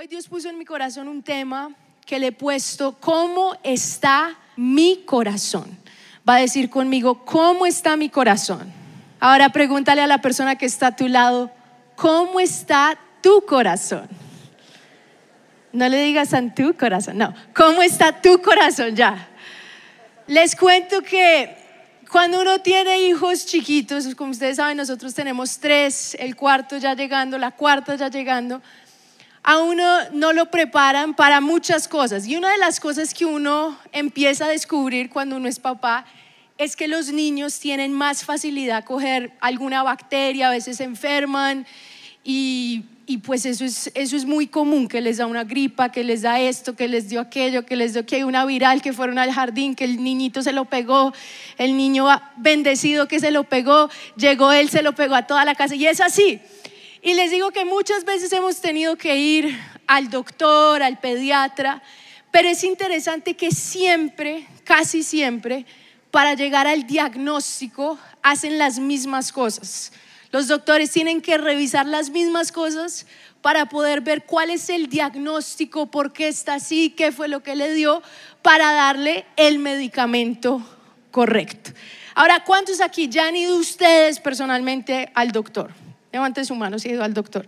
Hoy Dios puso en mi corazón un tema que le he puesto, ¿cómo está mi corazón? Va a decir conmigo, ¿cómo está mi corazón? Ahora pregúntale a la persona que está a tu lado, ¿cómo está tu corazón? No le digas en tu corazón, no, ¿cómo está tu corazón ya? Les cuento que cuando uno tiene hijos chiquitos, como ustedes saben, nosotros tenemos tres, el cuarto ya llegando, la cuarta ya llegando, a uno no lo preparan para muchas cosas. Y una de las cosas que uno empieza a descubrir cuando uno es papá es que los niños tienen más facilidad a coger alguna bacteria, a veces se enferman y, y pues eso es, eso es muy común, que les da una gripa, que les da esto, que les dio aquello, que les dio que hay una viral, que fueron al jardín, que el niñito se lo pegó, el niño bendecido que se lo pegó, llegó él, se lo pegó a toda la casa y es así. Y les digo que muchas veces hemos tenido que ir al doctor, al pediatra, pero es interesante que siempre, casi siempre, para llegar al diagnóstico hacen las mismas cosas. Los doctores tienen que revisar las mismas cosas para poder ver cuál es el diagnóstico, por qué está así, qué fue lo que le dio, para darle el medicamento correcto. Ahora, ¿cuántos aquí ya han ido ustedes personalmente al doctor? Levanten su mano si ha al doctor.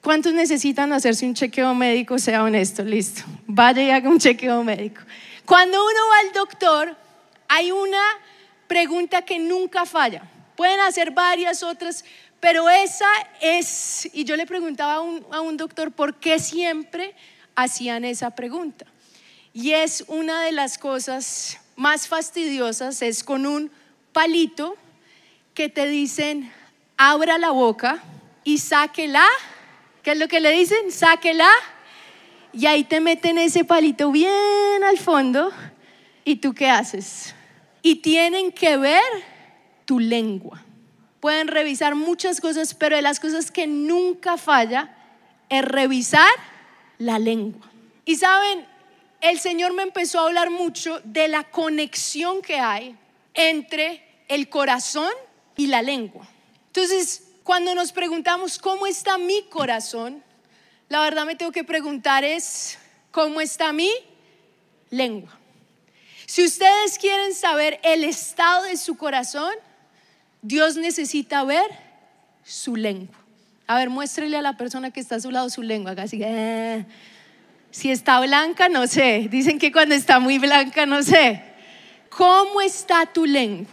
¿Cuántos necesitan hacerse un chequeo médico? Sea honesto, listo. Vaya y haga un chequeo médico. Cuando uno va al doctor, hay una pregunta que nunca falla. Pueden hacer varias otras, pero esa es, y yo le preguntaba a un, a un doctor por qué siempre hacían esa pregunta. Y es una de las cosas más fastidiosas, es con un palito que te dicen, abra la boca y sáquela. ¿Qué es lo que le dicen? Sáquela. Y ahí te meten ese palito bien al fondo. ¿Y tú qué haces? Y tienen que ver tu lengua. Pueden revisar muchas cosas, pero de las cosas que nunca falla es revisar la lengua. Y saben, el Señor me empezó a hablar mucho de la conexión que hay entre el corazón y la lengua. Entonces, cuando nos preguntamos cómo está mi corazón, la verdad me tengo que preguntar es, ¿cómo está mi lengua? Si ustedes quieren saber el estado de su corazón, Dios necesita ver su lengua. A ver, muéstrele a la persona que está a su lado su lengua. Así, eh. Si está blanca, no sé. Dicen que cuando está muy blanca, no sé. ¿Cómo está tu lengua?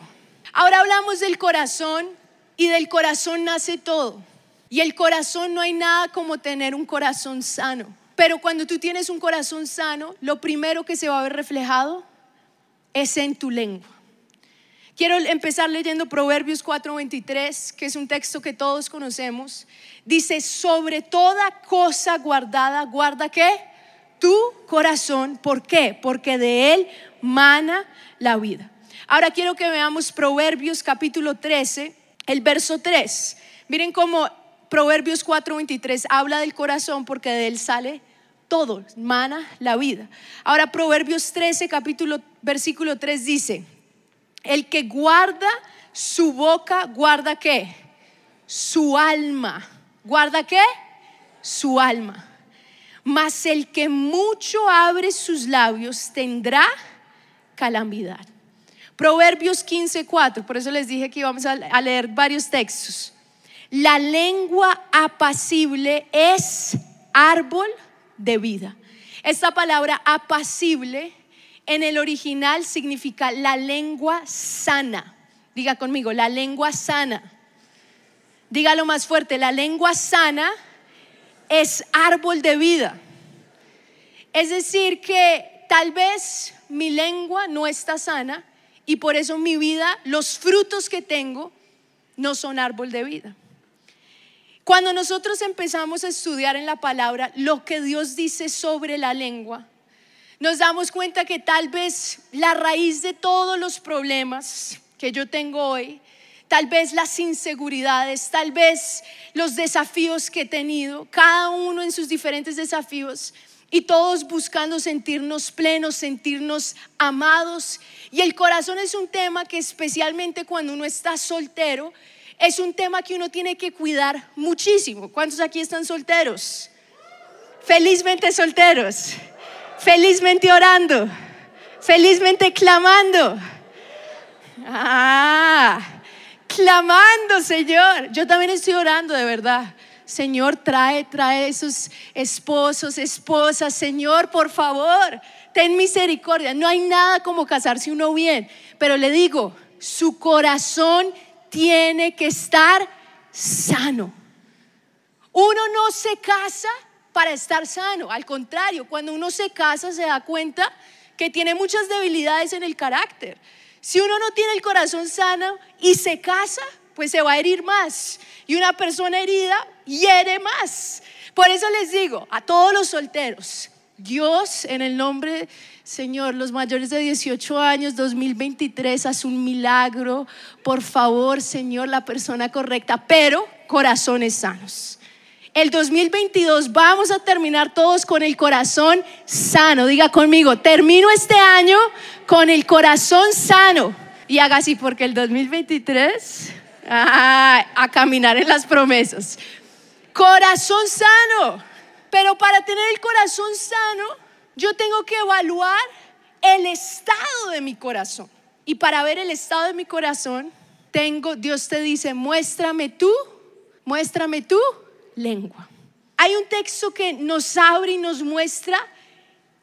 Ahora hablamos del corazón y del corazón nace todo. Y el corazón no hay nada como tener un corazón sano. Pero cuando tú tienes un corazón sano, lo primero que se va a ver reflejado es en tu lengua. Quiero empezar leyendo Proverbios 4:23, que es un texto que todos conocemos. Dice, sobre toda cosa guardada, guarda qué? Tu corazón. ¿Por qué? Porque de él mana la vida. Ahora quiero que veamos Proverbios capítulo 13, el verso 3. Miren cómo Proverbios 4:23 habla del corazón porque de él sale todo, mana la vida. Ahora Proverbios 13, capítulo, versículo 3 dice, el que guarda su boca, guarda qué? Su alma. ¿Guarda qué? Su alma. Mas el que mucho abre sus labios tendrá calamidad. Proverbios 15:4, por eso les dije que íbamos a leer varios textos. La lengua apacible es árbol de vida. Esta palabra apacible en el original significa la lengua sana. Diga conmigo, la lengua sana. Dígalo más fuerte, la lengua sana es árbol de vida. Es decir, que tal vez mi lengua no está sana y por eso mi vida, los frutos que tengo, no son árbol de vida. Cuando nosotros empezamos a estudiar en la palabra lo que Dios dice sobre la lengua, nos damos cuenta que tal vez la raíz de todos los problemas que yo tengo hoy, tal vez las inseguridades, tal vez los desafíos que he tenido, cada uno en sus diferentes desafíos, y todos buscando sentirnos plenos, sentirnos amados. Y el corazón es un tema que especialmente cuando uno está soltero, es un tema que uno tiene que cuidar muchísimo. ¿Cuántos aquí están solteros? Felizmente solteros. Felizmente orando. Felizmente clamando. Ah, clamando, Señor. Yo también estoy orando, de verdad. Señor, trae, trae esos esposos, esposas. Señor, por favor, ten misericordia. No hay nada como casarse uno bien. Pero le digo, su corazón tiene que estar sano. Uno no se casa para estar sano. Al contrario, cuando uno se casa se da cuenta que tiene muchas debilidades en el carácter. Si uno no tiene el corazón sano y se casa, pues se va a herir más. Y una persona herida hiere más. Por eso les digo a todos los solteros, Dios en el nombre, Señor, los mayores de 18 años, 2023, haz un milagro. Por favor, Señor, la persona correcta, pero corazones sanos. El 2022 vamos a terminar todos con el corazón sano. Diga conmigo, termino este año con el corazón sano. Y haga así porque el 2023 a caminar en las promesas. Corazón sano. Pero para tener el corazón sano, yo tengo que evaluar el estado de mi corazón. Y para ver el estado de mi corazón, tengo, Dios te dice, muéstrame tú, muéstrame tú lengua. Hay un texto que nos abre y nos muestra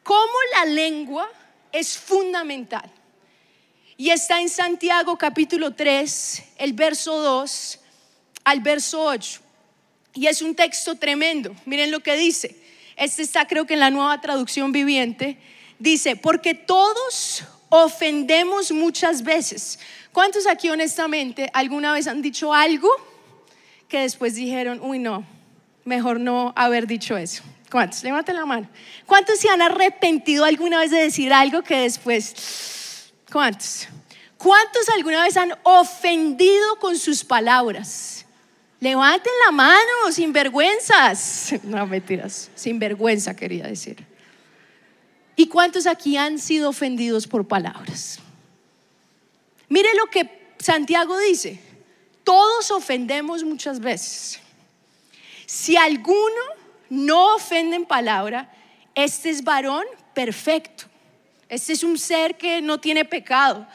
cómo la lengua es fundamental. Y está en Santiago capítulo 3, el verso 2 al verso 8. Y es un texto tremendo. Miren lo que dice. Este está creo que en la nueva traducción viviente. Dice, porque todos ofendemos muchas veces. ¿Cuántos aquí honestamente alguna vez han dicho algo que después dijeron, uy no, mejor no haber dicho eso? ¿Cuántos? Levanten la mano. ¿Cuántos se han arrepentido alguna vez de decir algo que después ¿Cuántos? ¿Cuántos alguna vez han ofendido con sus palabras? Levanten la mano, sin vergüenzas. No, mentiras, sin vergüenza quería decir. ¿Y cuántos aquí han sido ofendidos por palabras? Mire lo que Santiago dice. Todos ofendemos muchas veces. Si alguno no ofende en palabra, este es varón perfecto este es un ser que no tiene pecado,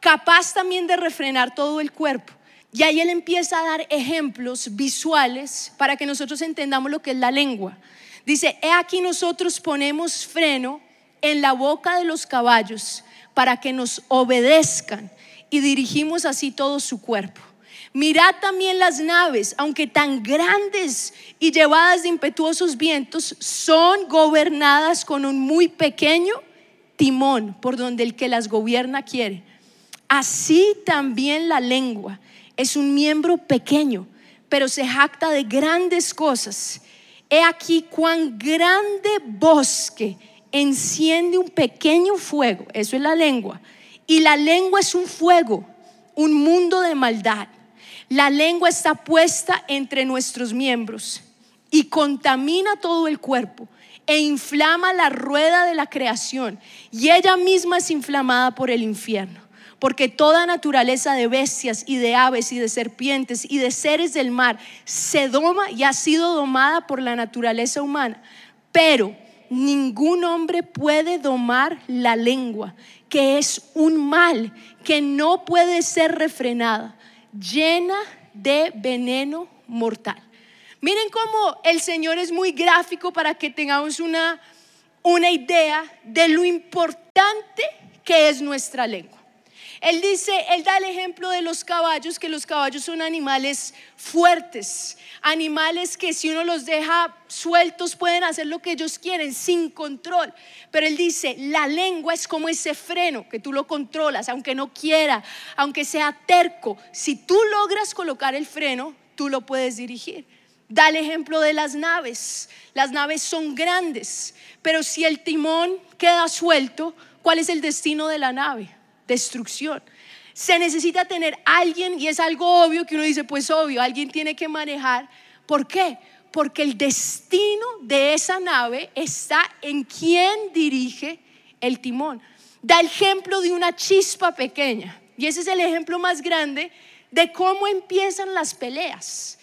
capaz también de refrenar todo el cuerpo. Y ahí él empieza a dar ejemplos visuales para que nosotros entendamos lo que es la lengua. Dice, he aquí nosotros ponemos freno en la boca de los caballos para que nos obedezcan y dirigimos así todo su cuerpo. Mirad también las naves, aunque tan grandes y llevadas de impetuosos vientos, son gobernadas con un muy pequeño timón por donde el que las gobierna quiere. Así también la lengua es un miembro pequeño, pero se jacta de grandes cosas. He aquí cuán grande bosque enciende un pequeño fuego, eso es la lengua. Y la lengua es un fuego, un mundo de maldad. La lengua está puesta entre nuestros miembros y contamina todo el cuerpo e inflama la rueda de la creación y ella misma es inflamada por el infierno. Porque toda naturaleza de bestias y de aves y de serpientes y de seres del mar se doma y ha sido domada por la naturaleza humana. Pero ningún hombre puede domar la lengua, que es un mal que no puede ser refrenada, llena de veneno mortal. Miren cómo el Señor es muy gráfico para que tengamos una, una idea de lo importante que es nuestra lengua. Él dice, él da el ejemplo de los caballos, que los caballos son animales fuertes, animales que si uno los deja sueltos pueden hacer lo que ellos quieren sin control. Pero él dice, la lengua es como ese freno que tú lo controlas, aunque no quiera, aunque sea terco. Si tú logras colocar el freno, tú lo puedes dirigir. Da el ejemplo de las naves. Las naves son grandes, pero si el timón queda suelto, ¿cuál es el destino de la nave? Destrucción. Se necesita tener alguien, y es algo obvio que uno dice, pues obvio, alguien tiene que manejar. ¿Por qué? Porque el destino de esa nave está en quien dirige el timón. Da el ejemplo de una chispa pequeña. Y ese es el ejemplo más grande de cómo empiezan las peleas.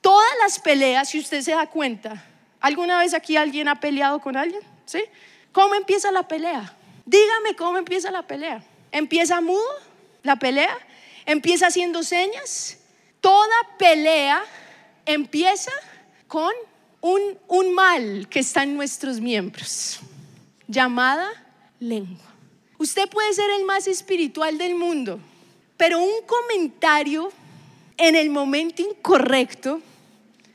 Todas las peleas, si usted se da cuenta, ¿Alguna vez aquí alguien ha peleado con alguien? ¿Sí? ¿Cómo empieza la pelea? Dígame cómo empieza la pelea. ¿Empieza mudo la pelea? ¿Empieza haciendo señas? Toda pelea empieza con un, un mal que está en nuestros miembros, llamada lengua. Usted puede ser el más espiritual del mundo, pero un comentario en el momento incorrecto,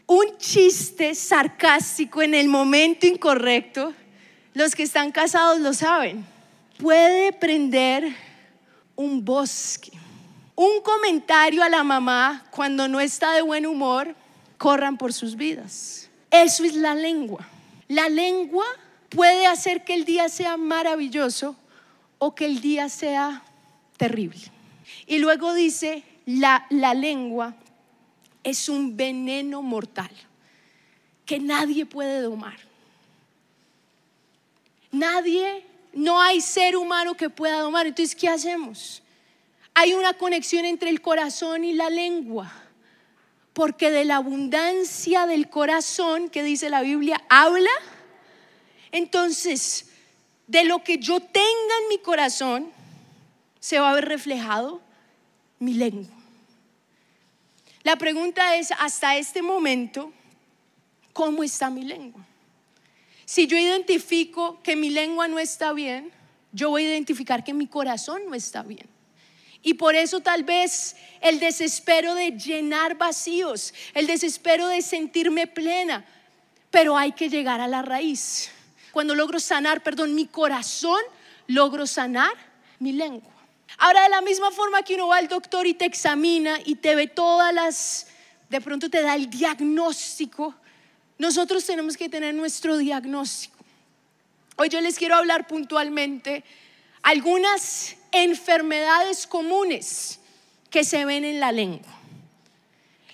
un chiste sarcástico en el momento incorrecto, los que están casados lo saben, puede prender un bosque. Un comentario a la mamá cuando no está de buen humor, corran por sus vidas. Eso es la lengua. La lengua puede hacer que el día sea maravilloso o que el día sea terrible. Y luego dice, la, la lengua es un veneno mortal que nadie puede domar. Nadie, no hay ser humano que pueda domar. Entonces, ¿qué hacemos? Hay una conexión entre el corazón y la lengua. Porque de la abundancia del corazón, que dice la Biblia, habla. Entonces, de lo que yo tenga en mi corazón, se va a ver reflejado mi lengua. La pregunta es, hasta este momento, ¿cómo está mi lengua? Si yo identifico que mi lengua no está bien, yo voy a identificar que mi corazón no está bien. Y por eso tal vez el desespero de llenar vacíos, el desespero de sentirme plena, pero hay que llegar a la raíz. Cuando logro sanar, perdón, mi corazón, logro sanar mi lengua. Ahora, de la misma forma que uno va al doctor y te examina y te ve todas las, de pronto te da el diagnóstico, nosotros tenemos que tener nuestro diagnóstico. Hoy yo les quiero hablar puntualmente algunas enfermedades comunes que se ven en la lengua.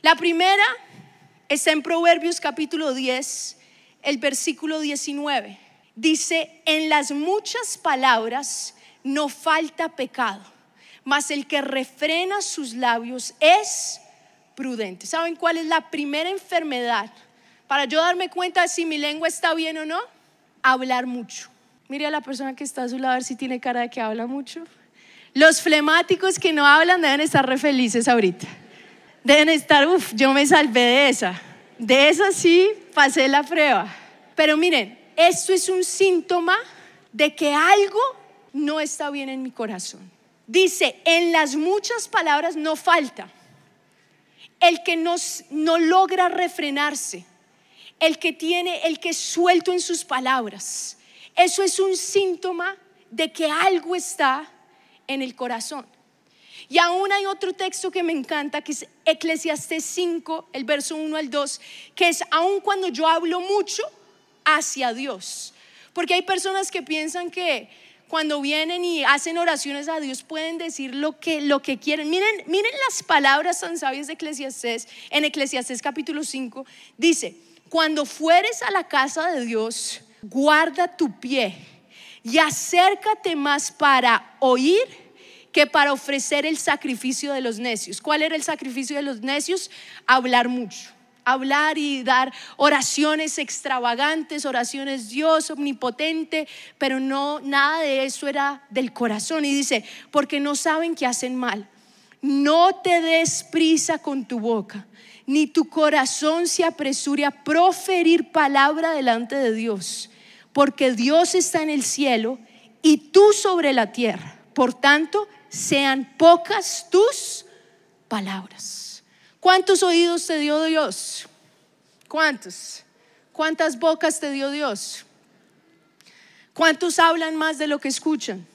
La primera está en Proverbios capítulo 10, el versículo 19. Dice, en las muchas palabras no falta pecado, mas el que refrena sus labios es prudente. ¿Saben cuál es la primera enfermedad? Para yo darme cuenta de si mi lengua está bien o no, hablar mucho. Mire a la persona que está a su lado a ver si tiene cara de que habla mucho. Los flemáticos que no hablan deben estar re felices ahorita. Deben estar, uff, yo me salvé de esa. De esa sí pasé la prueba. Pero miren, esto es un síntoma de que algo no está bien en mi corazón. Dice, en las muchas palabras no falta. El que no, no logra refrenarse, el que tiene, el que es suelto en sus palabras. Eso es un síntoma de que algo está en el corazón. Y aún hay otro texto que me encanta, que es Eclesiastés 5, el verso 1 al 2, que es, aun cuando yo hablo mucho hacia Dios. Porque hay personas que piensan que cuando vienen y hacen oraciones a Dios pueden decir lo que, lo que quieren. Miren, miren las palabras tan sabias de Eclesiastés, en Eclesiastés capítulo 5, dice, cuando fueres a la casa de Dios, guarda tu pie y acércate más para oír que para ofrecer el sacrificio de los necios. ¿Cuál era el sacrificio de los necios? Hablar mucho. Hablar y dar oraciones extravagantes, oraciones Dios omnipotente, pero no nada de eso era del corazón. Y dice, porque no saben que hacen mal. No te des prisa con tu boca, ni tu corazón se apresure a proferir palabra delante de Dios porque Dios está en el cielo y tú sobre la tierra. Por tanto, sean pocas tus palabras. ¿Cuántos oídos te dio Dios? ¿Cuántos? ¿Cuántas bocas te dio Dios? ¿Cuántos hablan más de lo que escuchan?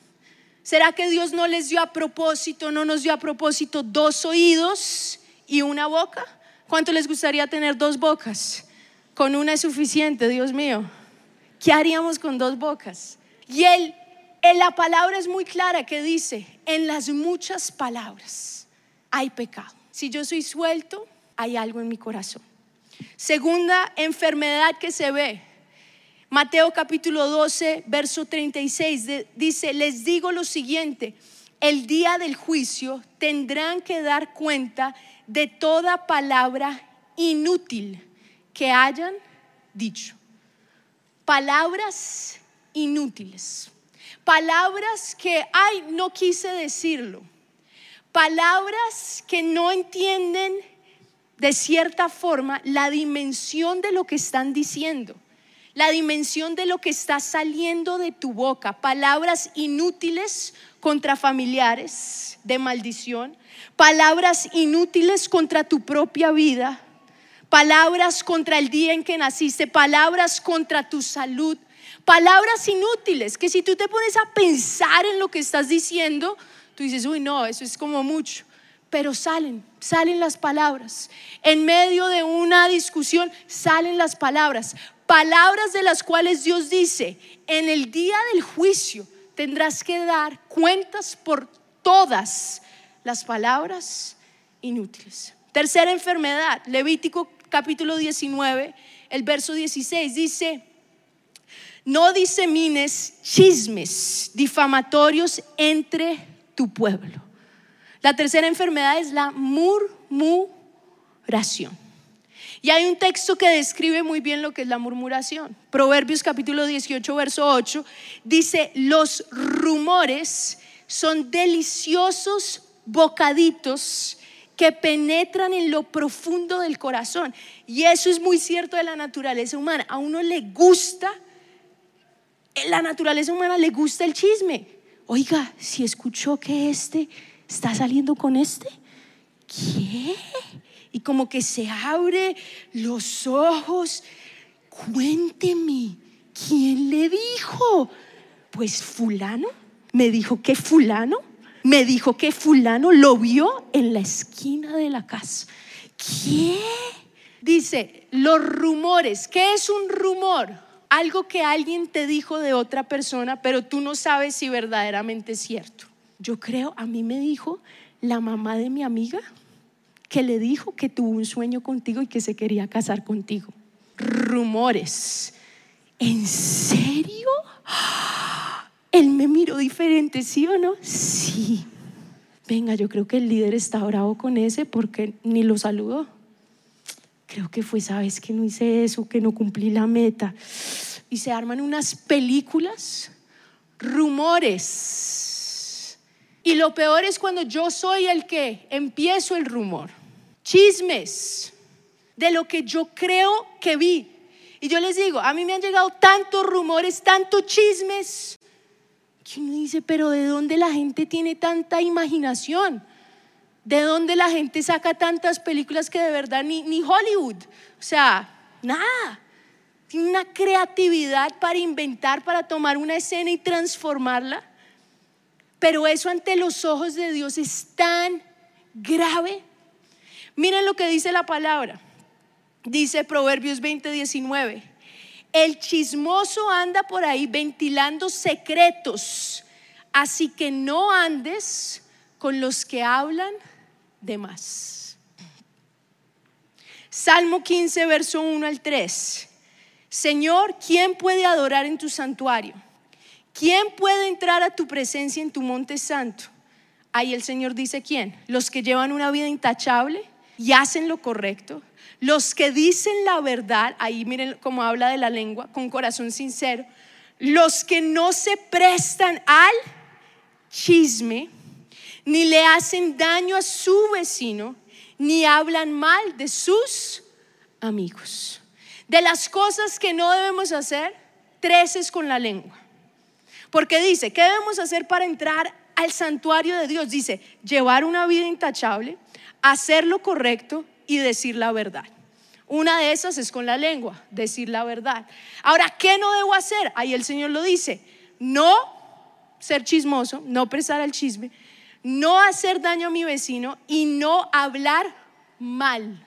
¿Será que Dios no les dio a propósito, no nos dio a propósito dos oídos y una boca? ¿Cuánto les gustaría tener dos bocas? Con una es suficiente, Dios mío. ¿Qué haríamos con dos bocas? Y él, en la palabra es muy clara que dice, en las muchas palabras hay pecado. Si yo soy suelto, hay algo en mi corazón. Segunda enfermedad que se ve. Mateo capítulo 12, verso 36 dice, les digo lo siguiente, el día del juicio tendrán que dar cuenta de toda palabra inútil que hayan dicho. palabras inútiles, palabras que, ay, no quise decirlo, palabras que no entienden de cierta forma la dimensión de lo que están diciendo, la dimensión de lo que está saliendo de tu boca, palabras inútiles contra familiares de maldición, palabras inútiles contra tu propia vida, palabras contra el día en que naciste, palabras contra tu salud, palabras inútiles que si tú te pones a pensar en lo que estás diciendo, tú dices, uy, no, eso es como mucho. Pero salen, salen las palabras. En medio de una discusión salen las palabras. Palabras de las cuales Dios dice, en el día del juicio tendrás que dar cuentas por todas las palabras inútiles. Tercera enfermedad, Levítico capítulo 19, el verso 16 dice, no disemines chismes difamatorios entre tu pueblo. La tercera enfermedad es la murmuración. Y hay un texto que describe muy bien lo que es la murmuración. Proverbios capítulo 18, verso 8, dice, los rumores son deliciosos bocaditos que penetran en lo profundo del corazón. Y eso es muy cierto de la naturaleza humana. A uno le gusta, la naturaleza humana le gusta el chisme. Oiga, si escuchó que este está saliendo con este, ¿qué? Y como que se abre los ojos. Cuénteme, ¿quién le dijo? Pues fulano, me dijo que fulano me dijo que fulano lo vio en la esquina de la casa. ¿Qué? Dice, los rumores. ¿Qué es un rumor? Algo que alguien te dijo de otra persona, pero tú no sabes si verdaderamente es cierto. Yo creo, a mí me dijo la mamá de mi amiga que le dijo que tuvo un sueño contigo y que se quería casar contigo. Rumores. ¿En serio? Él me miró diferente, ¿sí o no? Sí. Venga, yo creo que el líder está bravo con ese porque ni lo saludó. Creo que fue, sabes que no hice eso, que no cumplí la meta. Y se arman unas películas, rumores. Y lo peor es cuando yo soy el que empiezo el rumor. Chismes de lo que yo creo que vi. Y yo les digo, a mí me han llegado tantos rumores, tantos chismes y uno dice, pero ¿de dónde la gente tiene tanta imaginación? ¿De dónde la gente saca tantas películas que de verdad ni, ni Hollywood? O sea, nada. Tiene una creatividad para inventar, para tomar una escena y transformarla. Pero eso ante los ojos de Dios es tan grave. Miren lo que dice la palabra. Dice Proverbios 20, 19. El chismoso anda por ahí ventilando secretos, así que no andes con los que hablan de más. Salmo 15, verso 1 al 3. Señor, ¿quién puede adorar en tu santuario? ¿Quién puede entrar a tu presencia en tu monte santo? Ahí el Señor dice, ¿quién? Los que llevan una vida intachable y hacen lo correcto, los que dicen la verdad, ahí miren cómo habla de la lengua, con corazón sincero. Los que no se prestan al chisme, ni le hacen daño a su vecino, ni hablan mal de sus amigos. De las cosas que no debemos hacer, tres es con la lengua. Porque dice, ¿qué debemos hacer para entrar al santuario de Dios? Dice, llevar una vida intachable, hacer lo correcto y decir la verdad. Una de esas es con la lengua, decir la verdad. Ahora, ¿qué no debo hacer? Ahí el Señor lo dice. No ser chismoso, no prestar al chisme, no hacer daño a mi vecino y no hablar mal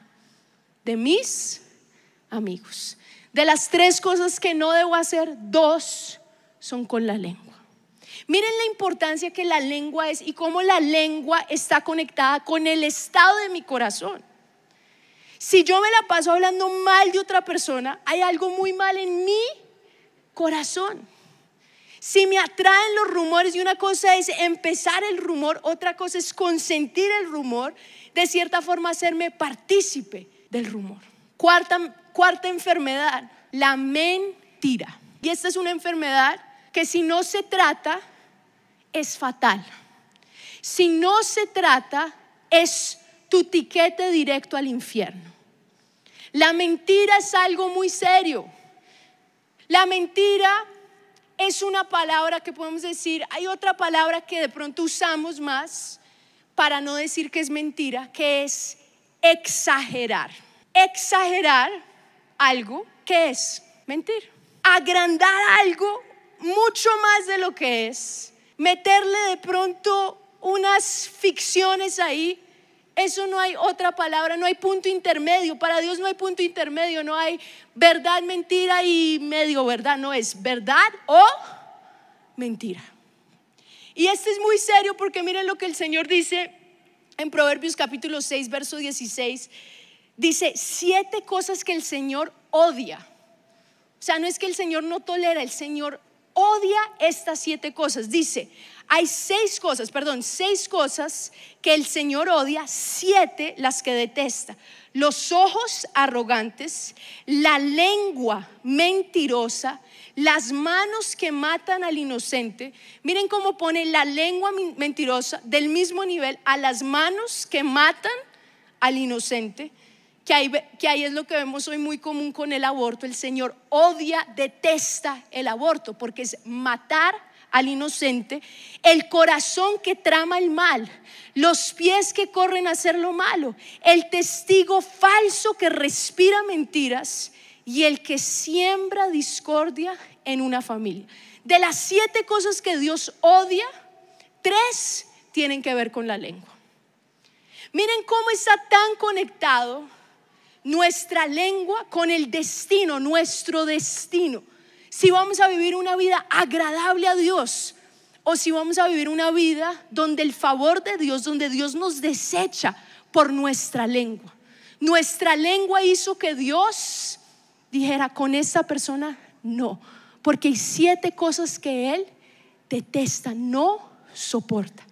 de mis amigos. De las tres cosas que no debo hacer, dos son con la lengua. Miren la importancia que la lengua es y cómo la lengua está conectada con el estado de mi corazón. Si yo me la paso hablando mal de otra persona, hay algo muy mal en mi corazón. Si me atraen los rumores y una cosa es empezar el rumor, otra cosa es consentir el rumor, de cierta forma hacerme partícipe del rumor. Cuarta, cuarta enfermedad, la mentira. Y esta es una enfermedad que si no se trata es fatal. Si no se trata es tu tiquete directo al infierno. La mentira es algo muy serio. La mentira es una palabra que podemos decir, hay otra palabra que de pronto usamos más para no decir que es mentira, que es exagerar. Exagerar algo que es mentir. Agrandar algo mucho más de lo que es. Meterle de pronto unas ficciones ahí. Eso no hay otra palabra, no hay punto intermedio. Para Dios no hay punto intermedio, no hay verdad, mentira y medio verdad. No es verdad o mentira. Y este es muy serio porque miren lo que el Señor dice en Proverbios capítulo 6, verso 16. Dice, siete cosas que el Señor odia. O sea, no es que el Señor no tolera, el Señor odia estas siete cosas. Dice, hay seis cosas, perdón, seis cosas que el Señor odia, siete las que detesta. Los ojos arrogantes, la lengua mentirosa, las manos que matan al inocente. Miren cómo pone la lengua mentirosa del mismo nivel a las manos que matan al inocente. Que ahí, es lo que vemos hoy muy común con el aborto. El Señor odia, detesta el aborto, porque es matar al inocente, el corazón que trama el mal, los pies que corren a hacer lo malo, el testigo falso que respira mentiras y el que siembra discordia en una familia. De las siete cosas que Dios odia, tres tienen que ver con la lengua. Miren cómo está tan conectado nuestra lengua con el destino, nuestro destino. Si vamos a vivir una vida agradable a Dios o si vamos a vivir una vida donde el favor de Dios, donde Dios nos desecha por nuestra lengua. Nuestra lengua hizo que Dios dijera, con esta persona no, porque hay siete cosas que Él detesta, no soporta.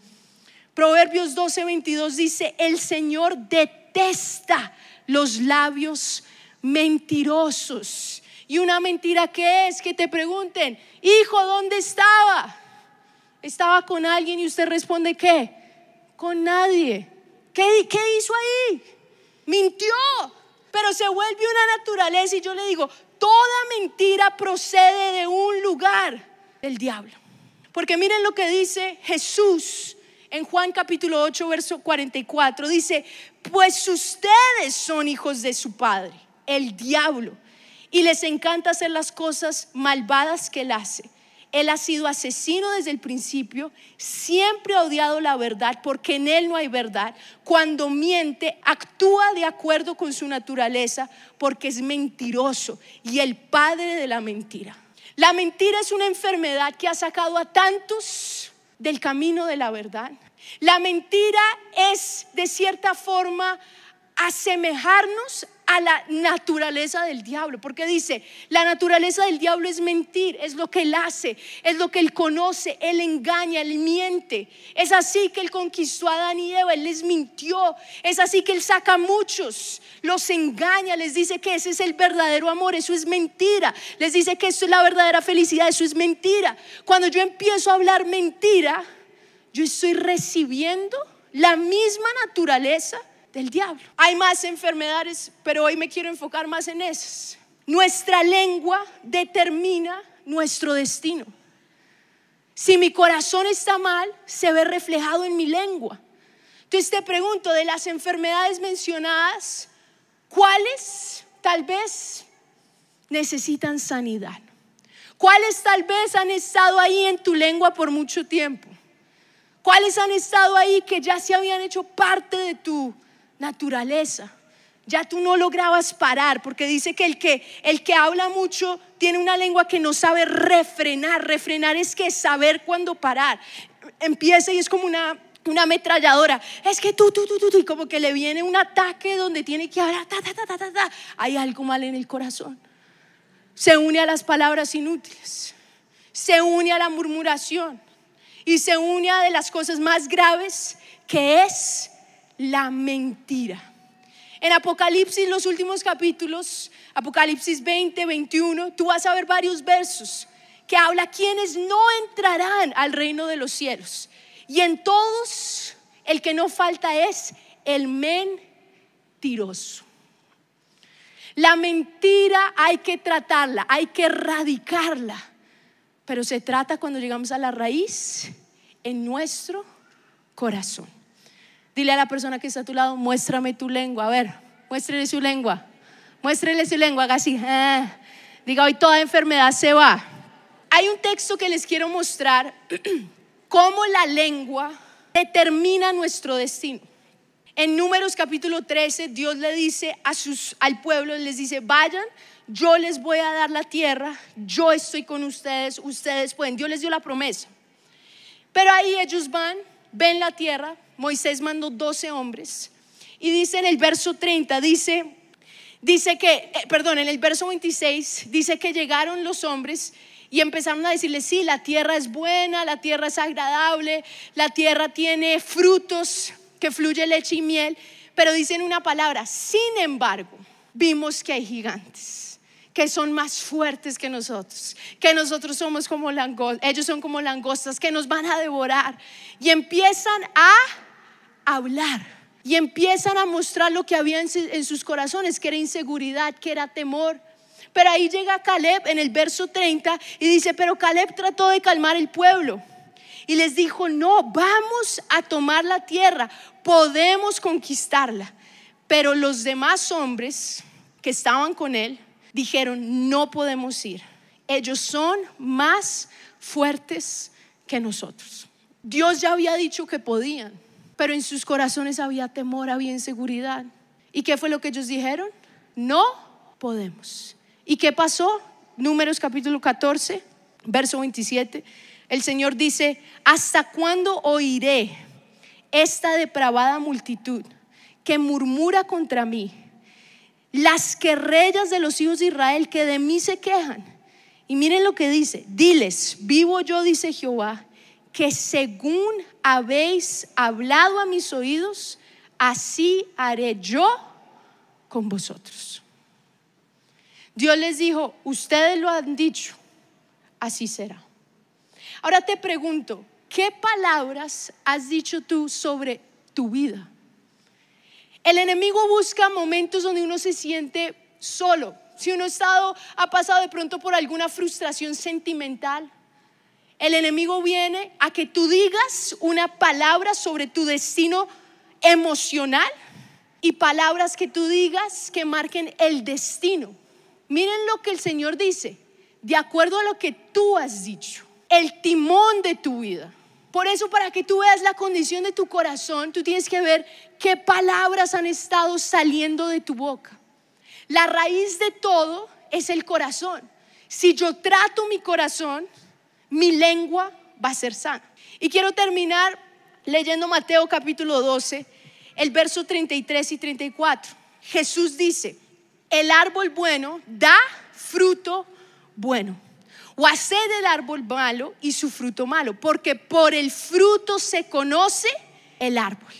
Proverbios 12, 22 dice, el Señor detesta los labios mentirosos. Y una mentira que es que te pregunten, hijo, ¿dónde estaba? Estaba con alguien y usted responde, ¿qué? Con nadie. ¿Qué, qué hizo ahí? Mintió pero se vuelve una naturaleza y yo le digo, toda mentira procede de un lugar, del diablo. Porque miren lo que dice Jesús en Juan capítulo 8, verso 44. Dice, pues ustedes son hijos de su padre, el diablo, y les encanta hacer las cosas malvadas que él hace. Él ha sido asesino desde el principio, siempre ha odiado la verdad porque en él no hay verdad. Cuando miente, actúa de acuerdo con su naturaleza porque es mentiroso y el padre de la mentira. La mentira es una enfermedad que ha sacado a tantos del camino de la verdad. La mentira es de cierta forma asemejarnos a la naturaleza del diablo, porque dice, la naturaleza del diablo es mentir, es lo que él hace, es lo que él conoce, él engaña, él miente. Es así que él conquistó a Adán y Eva, él les mintió, es así que él saca a muchos, los engaña, les dice que ese es el verdadero amor, eso es mentira, les dice que eso es la verdadera felicidad, eso es mentira. Cuando yo empiezo a hablar mentira, yo estoy recibiendo la misma naturaleza del diablo. Hay más enfermedades, pero hoy me quiero enfocar más en esas. Nuestra lengua determina nuestro destino. Si mi corazón está mal, se ve reflejado en mi lengua. Entonces te pregunto, de las enfermedades mencionadas, ¿cuáles tal vez necesitan sanidad? ¿Cuáles tal vez han estado ahí en tu lengua por mucho tiempo? ¿Cuáles han estado ahí que ya se habían hecho parte de tu naturaleza. Ya tú no lograbas parar, porque dice que el que el que habla mucho tiene una lengua que no sabe refrenar. Refrenar es que saber cuándo parar. Empieza y es como una una ametralladora. Es que tú, tú, tú, tú, y como que le viene un ataque donde tiene que hablar, ta, ta, ta, ta, ta. Hay algo mal en el corazón. Se une a las palabras inútiles. Se une a la murmuración. Y se une a de las cosas más graves que es la mentira. En Apocalipsis, los últimos capítulos, Apocalipsis 20, 21, tú vas a ver varios versos que habla quienes no entrarán al reino de los cielos. Y en todos, el que no falta es el mentiroso. La mentira hay que tratarla, hay que erradicarla. Pero se trata cuando llegamos a la raíz en nuestro corazón. Dile a la persona que está a tu lado, muéstrame tu lengua. A ver, muéstrele su lengua. Muéstrele su lengua, haga así. Ah. Diga, hoy toda enfermedad se va. Hay un texto que les quiero mostrar cómo la lengua determina nuestro destino. En Números capítulo 13, Dios le dice a sus, al pueblo, les dice, vayan, yo les voy a dar la tierra, yo estoy con ustedes, ustedes pueden. Dios les dio la promesa. Pero ahí ellos van, ven la tierra, Moisés mandó 12 hombres. Y dice en el verso 30, dice, dice que, eh, perdón, en el verso 26 dice que llegaron los hombres y empezaron a decirle, sí, la tierra es buena, la tierra es agradable, la tierra tiene frutos que fluye leche y miel, pero dicen una palabra, sin embargo, vimos que hay gigantes que son más fuertes que nosotros, que nosotros somos como langostas, ellos son como langostas que nos van a devorar y empiezan a hablar y empiezan a mostrar lo que había en sus corazones, que era inseguridad, que era temor. Pero ahí llega Caleb en el verso 30 y dice, pero Caleb trató de calmar el pueblo y les dijo, no, vamos a tomar la tierra, podemos conquistarla. Pero los demás hombres que estaban con él dijeron, no podemos ir. Ellos son más fuertes que nosotros. Dios ya había dicho que podían, pero en sus corazones había temor, había inseguridad. ¿Y qué fue lo que ellos dijeron? No podemos. ¿Y qué pasó? Números capítulo 14, verso 27. El Señor dice, ¿hasta cuándo oiré esta depravada multitud que murmura contra mí? Las querellas de los hijos de Israel que de mí se quejan. Y miren lo que dice, diles, vivo yo, dice Jehová, que según habéis hablado a mis oídos, así haré yo con vosotros. Dios les dijo, ustedes lo han dicho, así será. Ahora te pregunto, ¿qué palabras has dicho tú sobre tu vida? El enemigo busca momentos donde uno se siente solo. Si uno ha estado, ha pasado de pronto por alguna frustración sentimental, el enemigo viene a que tú digas una palabra sobre tu destino emocional y palabras que tú digas que marquen el destino. Miren lo que el Señor dice, de acuerdo a lo que tú has dicho, el timón de tu vida. Por eso, para que tú veas la condición de tu corazón, tú tienes que ver qué palabras han estado saliendo de tu boca. La raíz de todo es el corazón. Si yo trato mi corazón, mi lengua va a ser sana. Y quiero terminar leyendo Mateo capítulo 12, el verso 33 y 34. Jesús dice, el árbol bueno da fruto bueno. O haced el árbol malo y su fruto malo, porque por el fruto se conoce el árbol.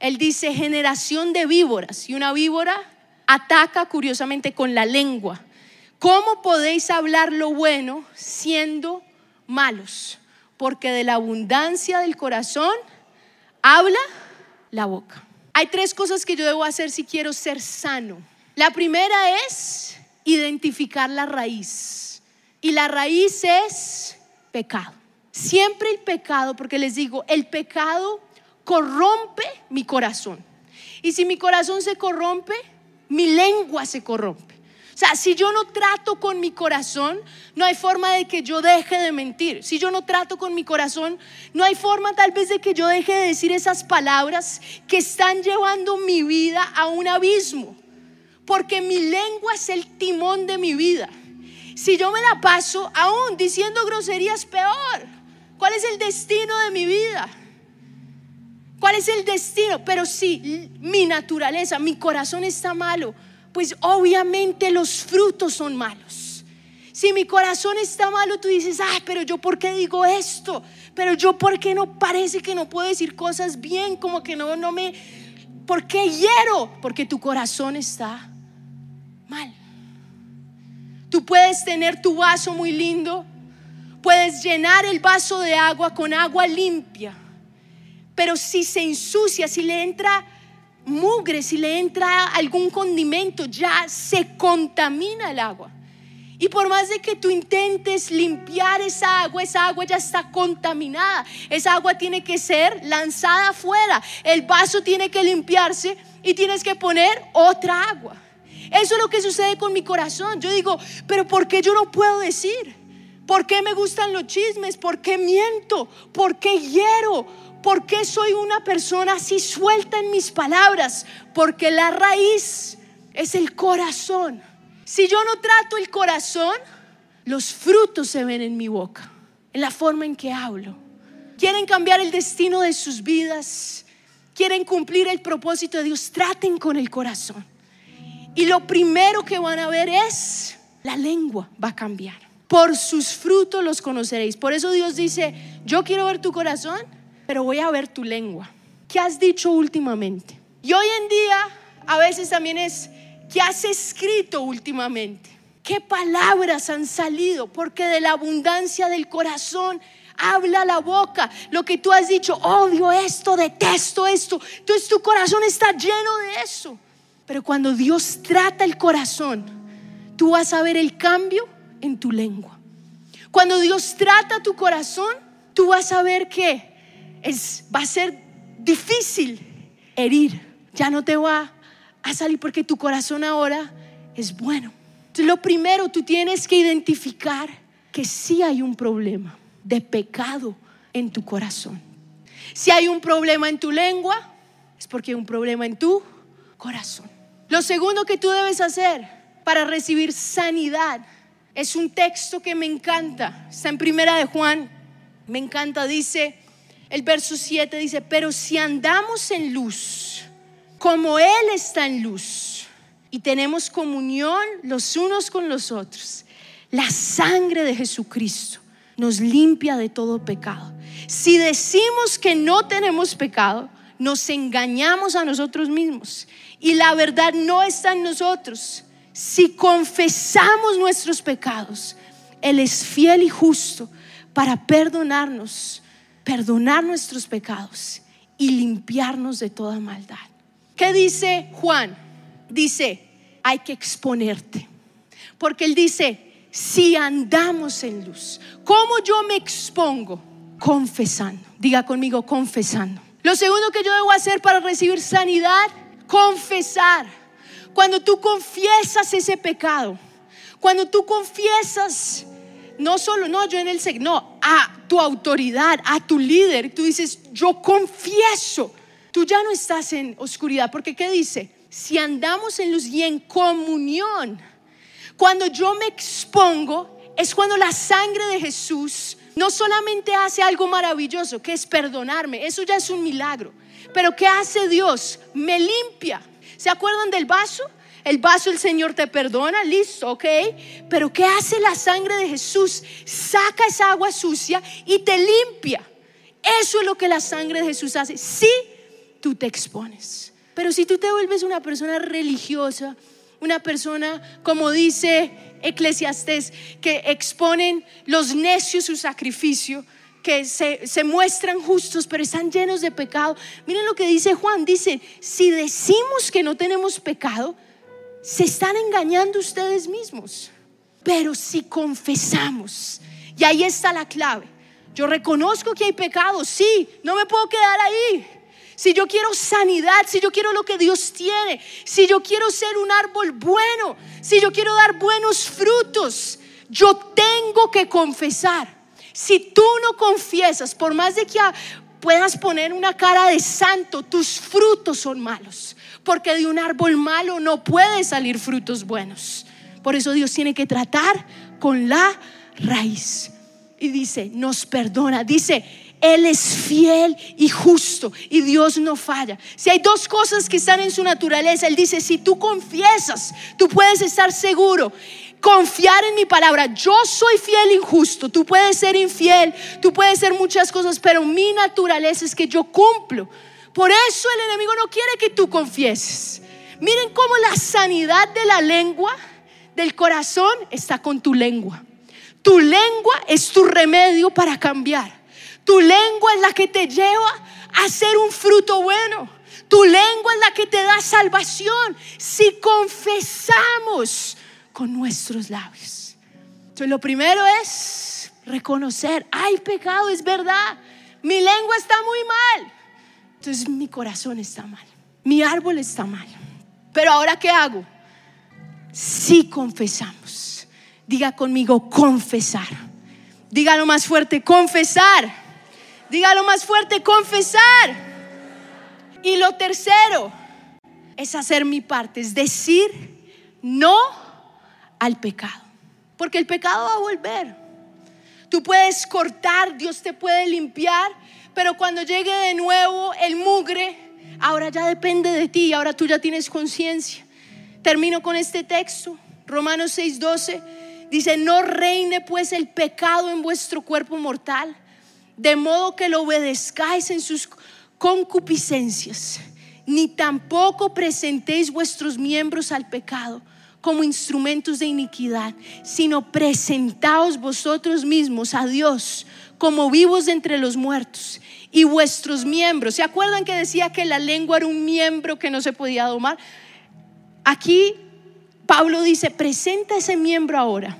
Él dice generación de víboras y una víbora ataca curiosamente con la lengua. ¿Cómo podéis hablar lo bueno siendo malos? Porque de la abundancia del corazón habla la boca. Hay tres cosas que yo debo hacer si quiero ser sano. La primera es identificar la raíz. Y la raíz es pecado. Siempre el pecado, porque les digo, el pecado corrompe mi corazón. Y si mi corazón se corrompe, mi lengua se corrompe. Sea, si yo no trato con mi corazón, no hay forma de que yo deje de mentir. Si yo no trato con mi corazón, no hay forma tal vez de que yo deje de decir esas palabras que están llevando mi vida a un abismo porque mi lengua es el timón de mi vida. Si yo me la paso aún diciendo groserías, peor. ¿Cuál es el destino de mi vida? ¿Cuál es el destino? Pero si mi naturaleza, mi corazón está malo, pues obviamente los frutos son malos. Si mi corazón está malo, tú dices, ah, pero yo por qué digo esto, pero yo por qué no parece que no puedo decir cosas bien, como que no, no me, ¿Por qué hiero? Porque tu corazón está mal. Tú puedes tener tu vaso muy lindo, puedes llenar el vaso de agua con agua limpia, pero si se ensucia, si le entra mugre, si le entra algún condimento, ya se contamina el agua. Y por más de que tú intentes limpiar esa agua, esa agua ya está contaminada. Esa agua tiene que ser lanzada afuera. El vaso tiene que limpiarse y tienes que poner otra agua. Eso es lo que sucede con mi corazón. Yo digo, pero ¿por qué yo no puedo decir? ¿Por qué me gustan los chismes? ¿Por qué miento? ¿Por qué hiero? ¿Por qué soy una persona así suelta en mis palabras? Porque la raíz es el corazón. Si yo no trato el corazón, los frutos se ven en mi boca, en la forma en que hablo. Quieren cambiar el destino de sus vidas, quieren cumplir el propósito de Dios, traten con el corazón. Y lo primero que van a ver es la lengua va a cambiar. Por sus frutos los conoceréis. Por eso Dios dice, yo quiero ver tu corazón, pero voy a ver tu lengua. ¿Qué has dicho últimamente? Y hoy en día a veces también es, ¿qué has escrito últimamente? ¿Qué palabras han salido? Porque de la abundancia del corazón habla la boca. Lo que tú has dicho, odio esto, detesto esto. Entonces tu corazón está lleno de eso. Pero cuando Dios trata el corazón, tú vas a ver el cambio en tu lengua. Cuando Dios trata tu corazón, tú vas a ver que es, va a ser difícil herir. Ya no te va a salir porque tu corazón ahora es bueno. Entonces, lo primero, tú tienes que identificar que sí hay un problema de pecado en tu corazón. Si hay un problema en tu lengua, es porque hay un problema en tu corazón. Lo segundo que tú debes hacer para recibir sanidad es un texto que me encanta. Está en primera de Juan. Me encanta. Dice, el verso 7 dice, pero si andamos en luz, como Él está en luz, y tenemos comunión los unos con los otros, la sangre de Jesucristo nos limpia de todo pecado. Si decimos que no tenemos pecado, nos engañamos a nosotros mismos y la verdad no está en nosotros. Si confesamos nuestros pecados, Él es fiel y justo para perdonarnos, perdonar nuestros pecados y limpiarnos de toda maldad. ¿Qué dice Juan? Dice, hay que exponerte. Porque Él dice, si andamos en luz, ¿cómo yo me expongo? Confesando. Diga conmigo, confesando. Lo segundo que yo debo hacer para recibir sanidad, confesar. Cuando tú confiesas ese pecado, cuando tú confiesas, no solo, no, yo en el no, a tu autoridad, a tu líder, tú dices, yo confieso, tú ya no estás en oscuridad, porque ¿qué dice? Si andamos en luz y en comunión, cuando yo me expongo, es cuando la sangre de Jesús no solamente hace algo maravilloso, que es perdonarme, eso ya es un milagro, pero ¿qué hace Dios? Me limpia. ¿Se acuerdan del vaso? El vaso el Señor te perdona, listo, ok. Pero ¿qué hace la sangre de Jesús? Saca esa agua sucia y te limpia. Eso es lo que la sangre de Jesús hace. Si tú te expones. Pero si tú te vuelves una persona religiosa, una persona, como dice Eclesiastés, que exponen los necios su sacrificio, que se, se, muestran justos, pero están llenos de pecado. Miren lo que dice Juan, dice, si decimos que no tenemos pecado, se están engañando ustedes mismos. Pero si confesamos, y ahí está la clave, yo reconozco que hay pecado, sí, no me puedo quedar ahí si yo quiero sanidad, si yo quiero lo que Dios tiene, si yo quiero ser un árbol bueno, si yo quiero dar buenos frutos, yo tengo que confesar. Si tú no confiesas, por más de que puedas poner una cara de santo, tus frutos son malos. Porque de un árbol malo no puede salir frutos buenos. Por eso Dios tiene que tratar con la raíz. Y dice, nos perdona. Dice, él es fiel y justo y Dios no falla. Si hay dos cosas que están en su naturaleza, Él dice, si tú confiesas, tú puedes estar seguro. Confiar en mi palabra. Yo soy fiel y justo. Tú puedes ser infiel, tú puedes ser muchas cosas, pero mi naturaleza es que yo cumplo Por eso el enemigo no quiere que tú confieses. Miren cómo la sanidad de la lengua, del corazón, está con tu lengua. Tu lengua es tu remedio para cambiar. Tu lengua es la que te lleva a hacer un fruto bueno. Tu lengua es la que te da salvación si confesamos con nuestros labios. Entonces lo primero es reconocer, hay pecado, es verdad. Mi lengua está muy mal. Entonces mi corazón está mal. Mi árbol está mal. Pero ahora ¿qué hago? Si confesamos. Diga conmigo, confesar. Dígalo más fuerte, confesar. Dígalo más fuerte, confesar. Y lo tercero es hacer mi parte, es decir no al pecado. Porque el pecado va a volver. Tú puedes cortar, Dios te puede limpiar, pero cuando llegue de nuevo el mugre, ahora ya depende de ti, ahora tú ya tienes conciencia. Termino con este texto, Romanos 6:12, dice, no reine pues el pecado en vuestro cuerpo mortal, de modo que lo obedezcáis en sus concupiscencias, ni tampoco presentéis vuestros miembros al pecado como instrumentos de iniquidad, sino presentaos vosotros mismos a Dios como vivos entre los muertos y vuestros miembros. ¿Se acuerdan que decía que la lengua era un miembro que no se podía domar? Aquí Pablo dice, presenta ese miembro ahora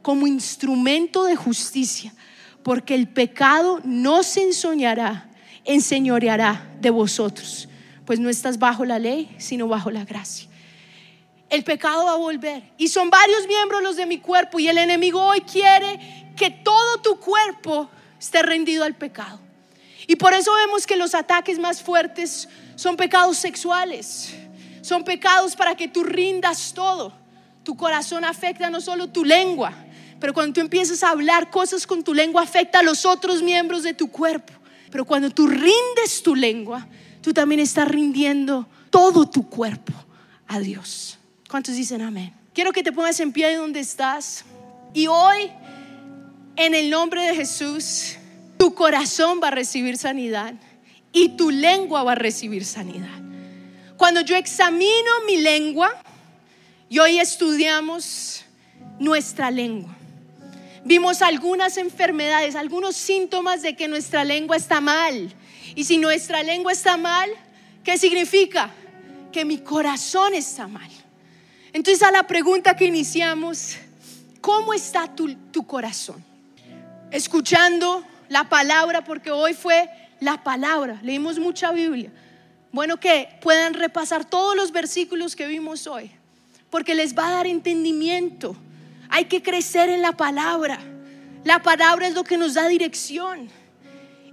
como instrumento de justicia, porque el pecado no se ensoñará, enseñoreará de vosotros, pues no estás bajo la ley, sino bajo la gracia el pecado va a volver. Y son varios miembros los de mi cuerpo y el enemigo hoy quiere que todo tu cuerpo esté rendido al pecado. Y por eso vemos que los ataques más fuertes son pecados sexuales, son pecados para que tú rindas todo. Tu corazón afecta no solo tu lengua, pero cuando tú empiezas a hablar cosas con tu lengua afecta a los otros miembros de tu cuerpo. Pero cuando tú rindes tu lengua, tú también estás rindiendo todo tu cuerpo a Dios. ¿Cuántos dicen amén? Quiero que te pongas en pie de donde estás. Y hoy, en el nombre de Jesús, tu corazón va a recibir sanidad y tu lengua va a recibir sanidad. Cuando yo examino mi lengua, y hoy estudiamos nuestra lengua. Vimos algunas enfermedades, algunos síntomas de que nuestra lengua está mal. Y si nuestra lengua está mal, ¿qué significa? Que mi corazón está mal. Entonces a la pregunta que iniciamos, ¿cómo está tu, tu corazón? Escuchando la palabra, porque hoy fue la palabra, leímos mucha Biblia. Bueno, que puedan repasar todos los versículos que vimos hoy, porque les va a dar entendimiento. Hay que crecer en la palabra. La palabra es lo que nos da dirección.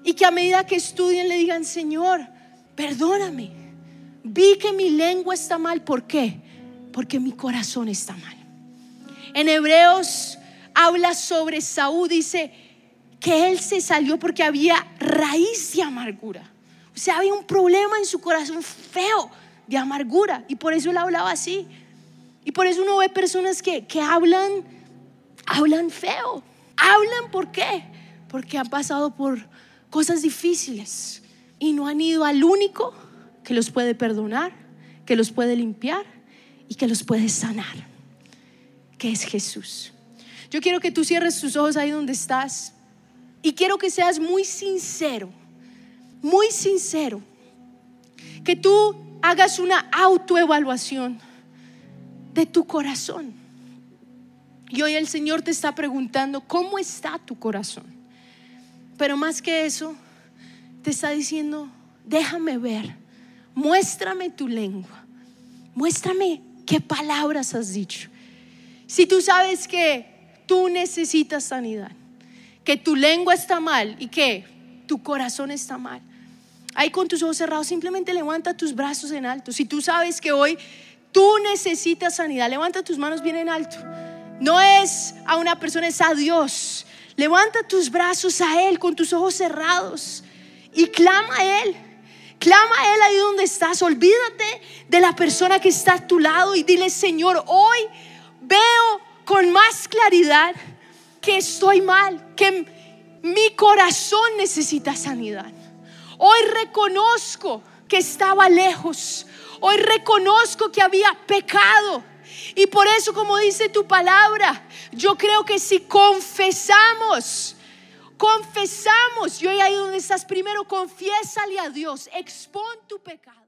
Y que a medida que estudien le digan, Señor, perdóname. Vi que mi lengua está mal. ¿Por qué? porque mi corazón está mal. En Hebreos habla sobre Saúl, dice que él se salió porque había raíz de amargura. O sea, había un problema en su corazón feo de amargura y por eso él hablaba así. Y por eso uno ve personas que, que hablan, hablan feo. Hablan por qué? Porque han pasado por cosas difíciles y no han ido al único que los puede perdonar, que los puede limpiar y que los puedes sanar, que es Jesús. Yo quiero que tú cierres tus ojos ahí donde estás y quiero que seas muy sincero, muy sincero, que tú hagas una autoevaluación de tu corazón. Y hoy el Señor te está preguntando, ¿cómo está tu corazón? Pero más que eso, te está diciendo, déjame ver, muéstrame tu lengua, muéstrame ¿Qué palabras has dicho? Si tú sabes que tú necesitas sanidad, que tu lengua está mal y que tu corazón está mal, ahí con tus ojos cerrados simplemente levanta tus brazos en alto. Si tú sabes que hoy tú necesitas sanidad, levanta tus manos bien en alto. No es a una persona, es a Dios. Levanta tus brazos a Él con tus ojos cerrados y clama a Él. Clama a Él ahí donde estás. Olvídate de la persona que está a tu lado y dile, Señor, hoy veo con más claridad que estoy mal, que mi corazón necesita sanidad. Hoy reconozco que estaba lejos. Hoy reconozco que había pecado. Y por eso, como dice tu palabra, yo creo que si confesamos, confesamos, yo ahí donde estás primero, confiésale a Dios, expon tu pecado.